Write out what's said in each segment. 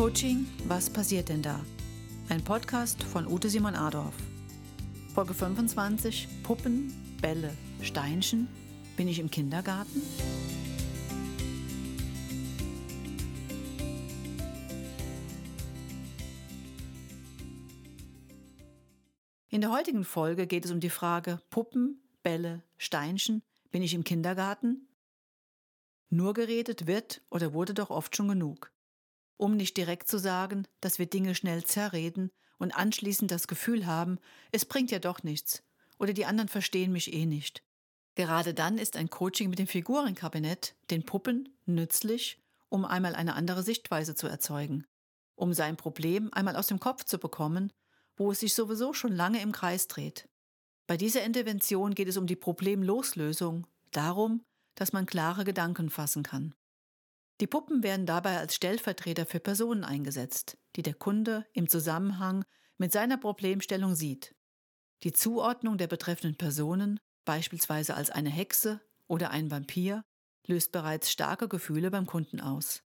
Coaching, was passiert denn da? Ein Podcast von Ute Simon Adorf. Folge 25: Puppen, Bälle, Steinchen. Bin ich im Kindergarten? In der heutigen Folge geht es um die Frage Puppen, Bälle, Steinchen. Bin ich im Kindergarten? Nur geredet wird oder wurde doch oft schon genug um nicht direkt zu sagen, dass wir Dinge schnell zerreden und anschließend das Gefühl haben, es bringt ja doch nichts oder die anderen verstehen mich eh nicht. Gerade dann ist ein Coaching mit dem Figurenkabinett, den Puppen, nützlich, um einmal eine andere Sichtweise zu erzeugen, um sein Problem einmal aus dem Kopf zu bekommen, wo es sich sowieso schon lange im Kreis dreht. Bei dieser Intervention geht es um die Problemloslösung, darum, dass man klare Gedanken fassen kann. Die Puppen werden dabei als Stellvertreter für Personen eingesetzt, die der Kunde im Zusammenhang mit seiner Problemstellung sieht. Die Zuordnung der betreffenden Personen, beispielsweise als eine Hexe oder ein Vampir, löst bereits starke Gefühle beim Kunden aus.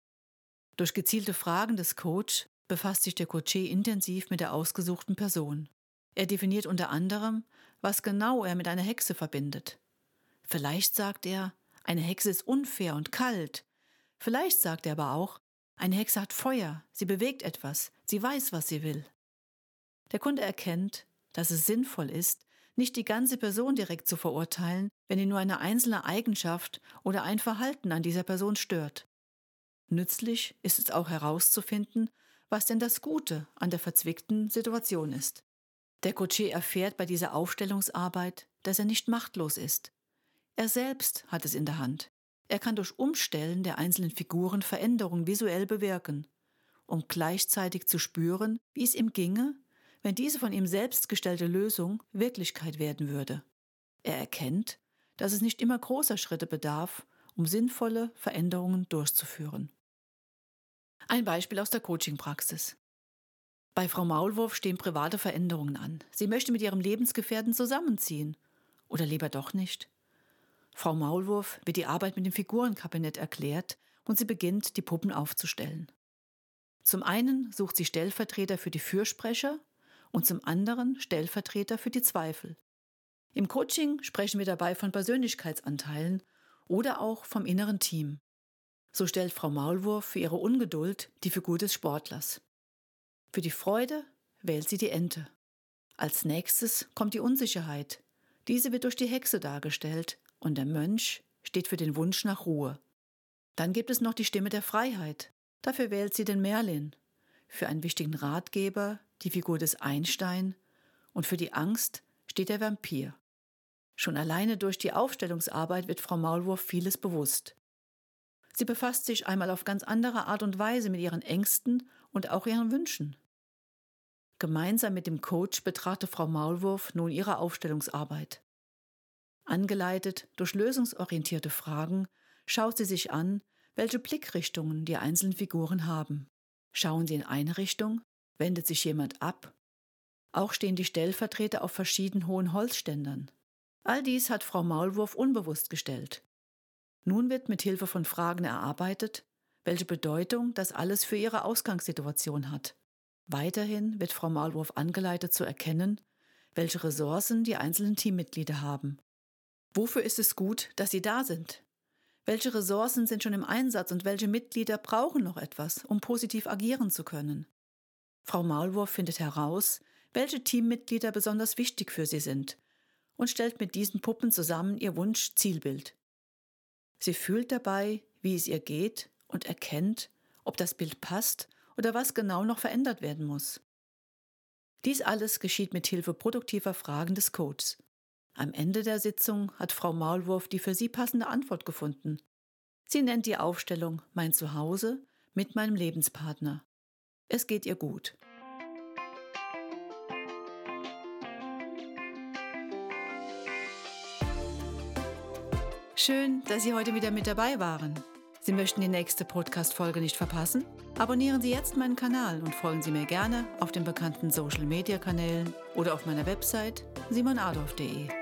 Durch gezielte Fragen des Coach befasst sich der Coaché intensiv mit der ausgesuchten Person. Er definiert unter anderem, was genau er mit einer Hexe verbindet. Vielleicht sagt er, eine Hexe ist unfair und kalt, Vielleicht sagt er aber auch, eine Hexe hat Feuer, sie bewegt etwas, sie weiß, was sie will. Der Kunde erkennt, dass es sinnvoll ist, nicht die ganze Person direkt zu verurteilen, wenn ihn nur eine einzelne Eigenschaft oder ein Verhalten an dieser Person stört. Nützlich ist es auch herauszufinden, was denn das Gute an der verzwickten Situation ist. Der Coaché erfährt bei dieser Aufstellungsarbeit, dass er nicht machtlos ist. Er selbst hat es in der Hand. Er kann durch Umstellen der einzelnen Figuren Veränderungen visuell bewirken, um gleichzeitig zu spüren, wie es ihm ginge, wenn diese von ihm selbst gestellte Lösung Wirklichkeit werden würde. Er erkennt, dass es nicht immer großer Schritte bedarf, um sinnvolle Veränderungen durchzuführen. Ein Beispiel aus der Coaching-Praxis. Bei Frau Maulwurf stehen private Veränderungen an. Sie möchte mit ihrem Lebensgefährten zusammenziehen. Oder lieber doch nicht. Frau Maulwurf wird die Arbeit mit dem Figurenkabinett erklärt und sie beginnt, die Puppen aufzustellen. Zum einen sucht sie Stellvertreter für die Fürsprecher und zum anderen Stellvertreter für die Zweifel. Im Coaching sprechen wir dabei von Persönlichkeitsanteilen oder auch vom inneren Team. So stellt Frau Maulwurf für ihre Ungeduld die Figur des Sportlers. Für die Freude wählt sie die Ente. Als nächstes kommt die Unsicherheit. Diese wird durch die Hexe dargestellt, und der Mönch steht für den Wunsch nach Ruhe. Dann gibt es noch die Stimme der Freiheit. Dafür wählt sie den Merlin. Für einen wichtigen Ratgeber die Figur des Einstein und für die Angst steht der Vampir. Schon alleine durch die Aufstellungsarbeit wird Frau Maulwurf vieles bewusst. Sie befasst sich einmal auf ganz andere Art und Weise mit ihren Ängsten und auch ihren Wünschen. Gemeinsam mit dem Coach betrachtet Frau Maulwurf nun ihre Aufstellungsarbeit. Angeleitet durch lösungsorientierte Fragen schaut sie sich an, welche Blickrichtungen die einzelnen Figuren haben. Schauen sie in eine Richtung, wendet sich jemand ab. Auch stehen die Stellvertreter auf verschieden hohen Holzständern. All dies hat Frau Maulwurf unbewusst gestellt. Nun wird mit Hilfe von Fragen erarbeitet, welche Bedeutung das alles für ihre Ausgangssituation hat. Weiterhin wird Frau Maulwurf angeleitet zu erkennen, welche Ressourcen die einzelnen Teammitglieder haben Wofür ist es gut, dass Sie da sind? Welche Ressourcen sind schon im Einsatz und welche Mitglieder brauchen noch etwas, um positiv agieren zu können? Frau Maulwurf findet heraus, welche Teammitglieder besonders wichtig für sie sind und stellt mit diesen Puppen zusammen ihr Wunsch-Zielbild. Sie fühlt dabei, wie es ihr geht und erkennt, ob das Bild passt oder was genau noch verändert werden muss. Dies alles geschieht mit Hilfe produktiver Fragen des Codes. Am Ende der Sitzung hat Frau Maulwurf die für sie passende Antwort gefunden. Sie nennt die Aufstellung Mein Zuhause mit meinem Lebenspartner. Es geht ihr gut. Schön, dass Sie heute wieder mit dabei waren. Sie möchten die nächste Podcast-Folge nicht verpassen? Abonnieren Sie jetzt meinen Kanal und folgen Sie mir gerne auf den bekannten Social-Media-Kanälen oder auf meiner Website simonadolf.de.